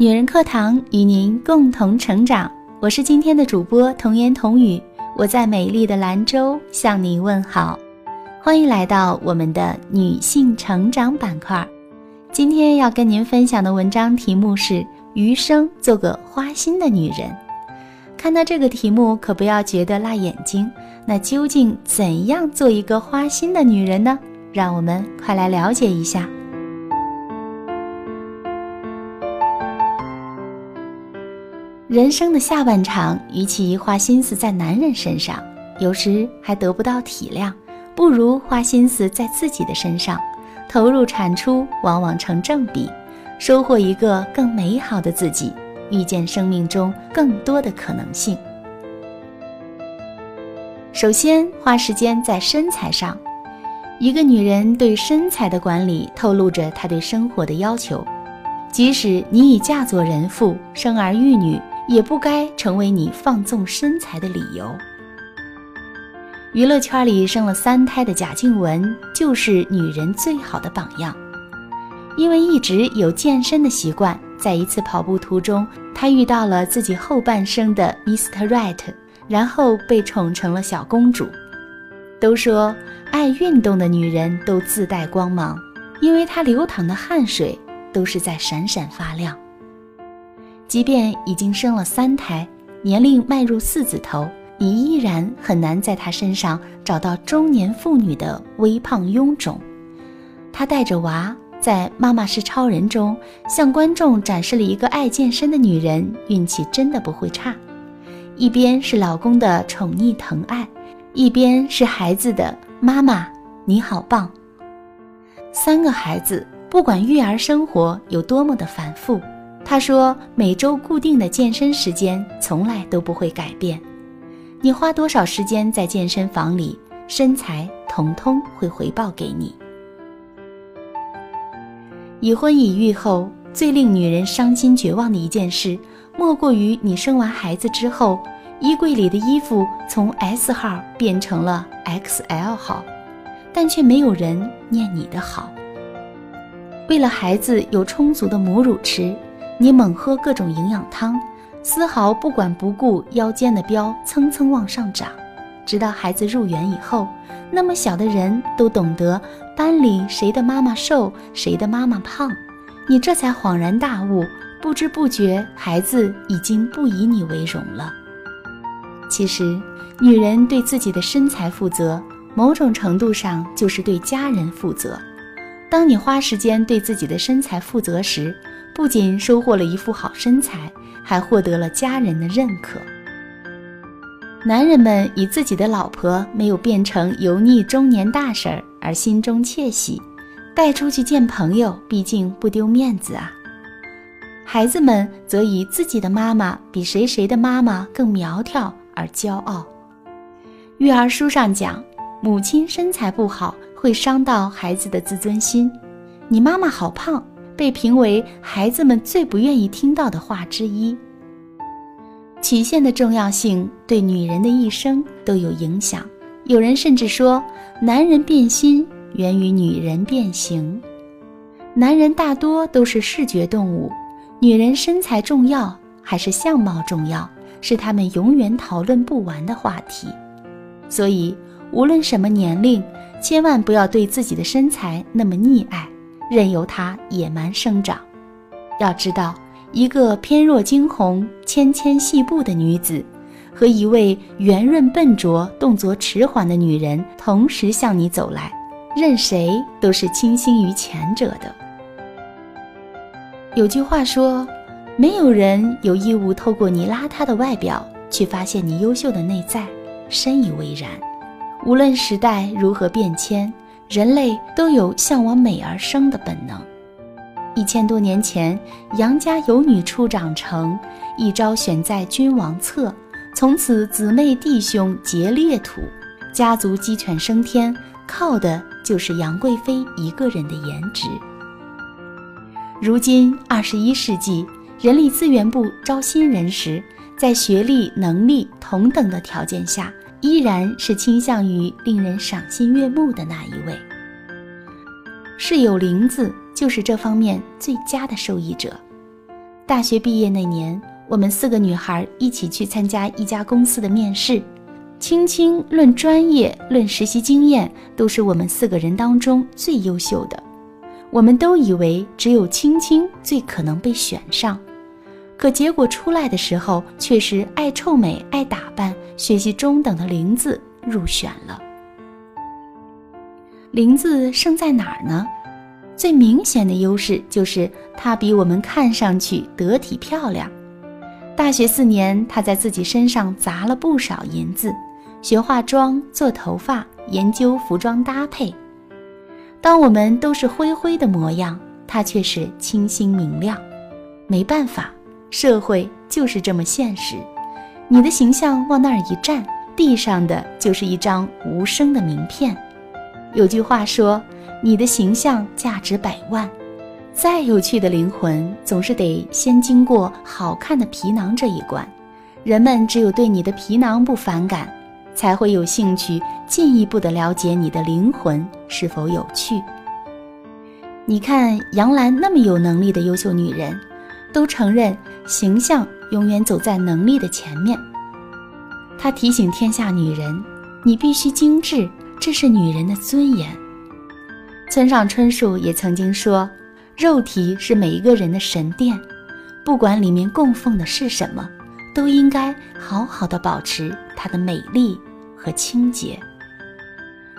女人课堂与您共同成长，我是今天的主播童言童语，我在美丽的兰州向你问好，欢迎来到我们的女性成长板块。今天要跟您分享的文章题目是《余生做个花心的女人》。看到这个题目，可不要觉得辣眼睛。那究竟怎样做一个花心的女人呢？让我们快来了解一下。人生的下半场，与其花心思在男人身上，有时还得不到体谅，不如花心思在自己的身上，投入产出往往成正比，收获一个更美好的自己，遇见生命中更多的可能性。首先，花时间在身材上。一个女人对身材的管理，透露着她对生活的要求。即使你已嫁作人妇，生儿育女。也不该成为你放纵身材的理由。娱乐圈里生了三胎的贾静雯就是女人最好的榜样。因为一直有健身的习惯，在一次跑步途中，她遇到了自己后半生的 Mr. Right，然后被宠成了小公主。都说爱运动的女人都自带光芒，因为她流淌的汗水都是在闪闪发亮。即便已经生了三胎，年龄迈入四字头，你依然很难在她身上找到中年妇女的微胖臃肿。她带着娃，在《妈妈是超人》中向观众展示了一个爱健身的女人运气真的不会差。一边是老公的宠溺疼爱，一边是孩子的妈妈，你好棒。三个孩子，不管育儿生活有多么的反复。他说：“每周固定的健身时间从来都不会改变。你花多少时间在健身房里，身材统统会回报给你。”已婚已育后，最令女人伤心绝望的一件事，莫过于你生完孩子之后，衣柜里的衣服从 S 号变成了 XL 号，但却没有人念你的好。为了孩子有充足的母乳吃。你猛喝各种营养汤，丝毫不管不顾腰间的膘蹭蹭往上涨，直到孩子入园以后，那么小的人都懂得班里谁的妈妈瘦，谁的妈妈胖，你这才恍然大悟，不知不觉孩子已经不以你为荣了。其实，女人对自己的身材负责，某种程度上就是对家人负责。当你花时间对自己的身材负责时，不仅收获了一副好身材，还获得了家人的认可。男人们以自己的老婆没有变成油腻中年大婶而心中窃喜，带出去见朋友，毕竟不丢面子啊。孩子们则以自己的妈妈比谁谁的妈妈更苗条而骄傲。育儿书上讲，母亲身材不好会伤到孩子的自尊心。你妈妈好胖。被评为孩子们最不愿意听到的话之一。曲线的重要性对女人的一生都有影响。有人甚至说，男人变心源于女人变形。男人大多都是视觉动物，女人身材重要还是相貌重要，是他们永远讨论不完的话题。所以，无论什么年龄，千万不要对自己的身材那么溺爱。任由它野蛮生长。要知道，一个翩若惊鸿、纤纤细步的女子，和一位圆润笨拙、动作迟缓的女人同时向你走来，任谁都是倾心于前者的。有句话说：“没有人有义务透过你邋遢的外表去发现你优秀的内在。”深以为然。无论时代如何变迁。人类都有向往美而生的本能。一千多年前，杨家有女初长成，一朝选在君王侧，从此姊妹弟兄皆列土，家族鸡犬升天，靠的就是杨贵妃一个人的颜值。如今二十一世纪，人力资源部招新人时，在学历、能力同等的条件下。依然是倾向于令人赏心悦目的那一位。室友玲子就是这方面最佳的受益者。大学毕业那年，我们四个女孩一起去参加一家公司的面试。青青论专业、论实习经验，都是我们四个人当中最优秀的。我们都以为只有青青最可能被选上，可结果出来的时候，却是爱臭美、爱打扮、学习中等的林子入选了。林子胜在哪儿呢？最明显的优势就是她比我们看上去得体漂亮。大学四年，她在自己身上砸了不少银子。学化妆、做头发、研究服装搭配。当我们都是灰灰的模样，他却是清新明亮。没办法，社会就是这么现实。你的形象往那儿一站，地上的就是一张无声的名片。有句话说：“你的形象价值百万。”再有趣的灵魂，总是得先经过好看的皮囊这一关。人们只有对你的皮囊不反感。才会有兴趣进一步的了解你的灵魂是否有趣。你看杨澜那么有能力的优秀女人，都承认形象永远走在能力的前面。她提醒天下女人：你必须精致，这是女人的尊严。村上春树也曾经说：肉体是每一个人的神殿，不管里面供奉的是什么，都应该好好的保持它的美丽。和清洁。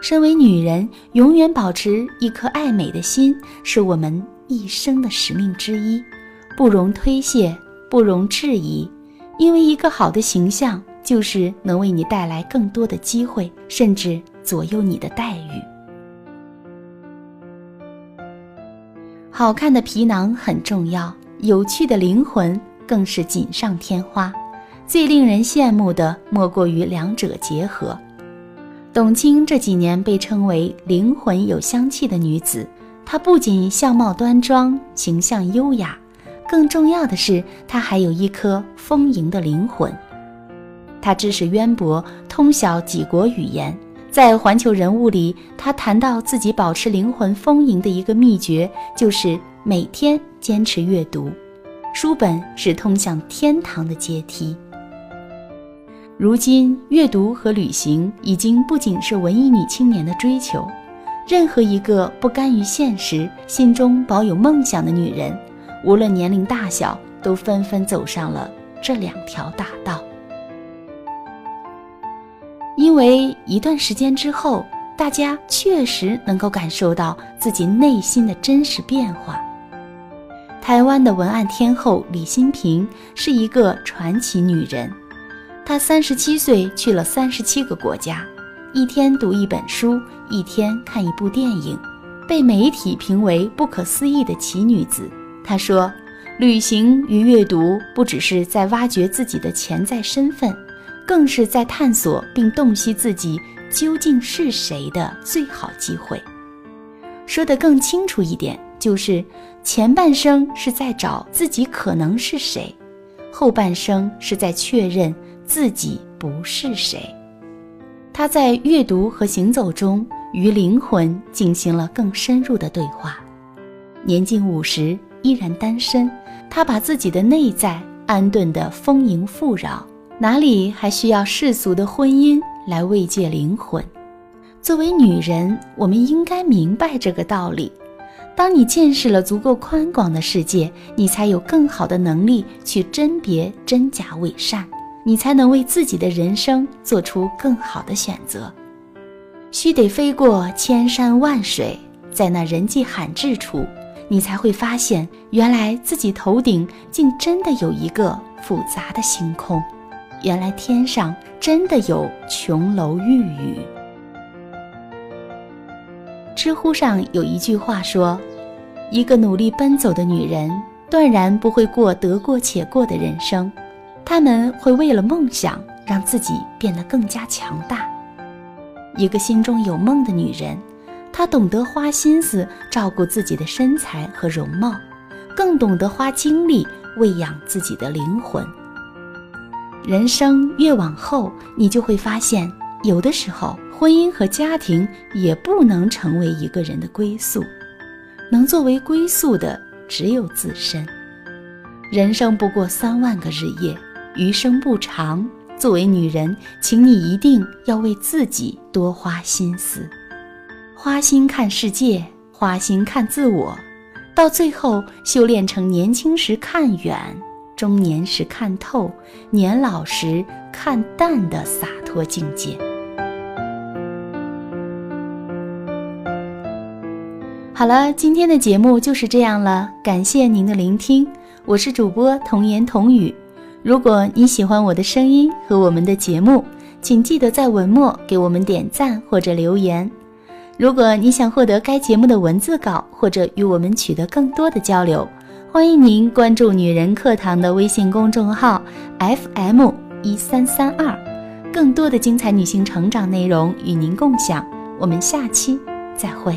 身为女人，永远保持一颗爱美的心，是我们一生的使命之一，不容推卸，不容置疑。因为一个好的形象，就是能为你带来更多的机会，甚至左右你的待遇。好看的皮囊很重要，有趣的灵魂更是锦上添花。最令人羡慕的莫过于两者结合。董卿这几年被称为灵魂有香气的女子，她不仅相貌端庄、形象优雅，更重要的是她还有一颗丰盈的灵魂。她知识渊博，通晓几国语言。在《环球人物》里，她谈到自己保持灵魂丰盈的一个秘诀，就是每天坚持阅读。书本是通向天堂的阶梯。如今，阅读和旅行已经不仅是文艺女青年的追求，任何一个不甘于现实、心中保有梦想的女人，无论年龄大小，都纷纷走上了这两条大道。因为一段时间之后，大家确实能够感受到自己内心的真实变化。台湾的文案天后李新平是一个传奇女人。她三十七岁去了三十七个国家，一天读一本书，一天看一部电影，被媒体评为不可思议的奇女子。他说：“旅行与阅读不只是在挖掘自己的潜在身份，更是在探索并洞悉自己究竟是谁的最好机会。”说得更清楚一点，就是前半生是在找自己可能是谁，后半生是在确认。自己不是谁，他在阅读和行走中与灵魂进行了更深入的对话。年近五十依然单身，他把自己的内在安顿得丰盈富饶，哪里还需要世俗的婚姻来慰藉灵魂？作为女人，我们应该明白这个道理。当你见识了足够宽广的世界，你才有更好的能力去甄别真假伪善。你才能为自己的人生做出更好的选择。须得飞过千山万水，在那人迹罕至处，你才会发现，原来自己头顶竟真的有一个复杂的星空，原来天上真的有琼楼玉宇。知乎上有一句话说：“一个努力奔走的女人，断然不会过得过且过的人生。”他们会为了梦想让自己变得更加强大。一个心中有梦的女人，她懂得花心思照顾自己的身材和容貌，更懂得花精力喂养自己的灵魂。人生越往后，你就会发现，有的时候婚姻和家庭也不能成为一个人的归宿，能作为归宿的只有自身。人生不过三万个日夜，余生不长。作为女人，请你一定要为自己多花心思，花心看世界，花心看自我，到最后修炼成年轻时看远，中年时看透，年老时看淡的洒脱境界。好了，今天的节目就是这样了，感谢您的聆听，我是主播童言童语。如果你喜欢我的声音和我们的节目，请记得在文末给我们点赞或者留言。如果你想获得该节目的文字稿或者与我们取得更多的交流，欢迎您关注“女人课堂”的微信公众号 FM 一三三二，更多的精彩女性成长内容与您共享。我们下期再会。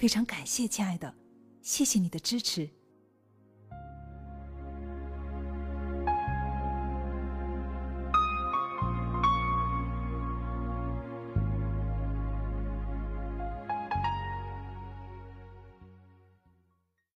非常感谢，亲爱的，谢谢你的支持。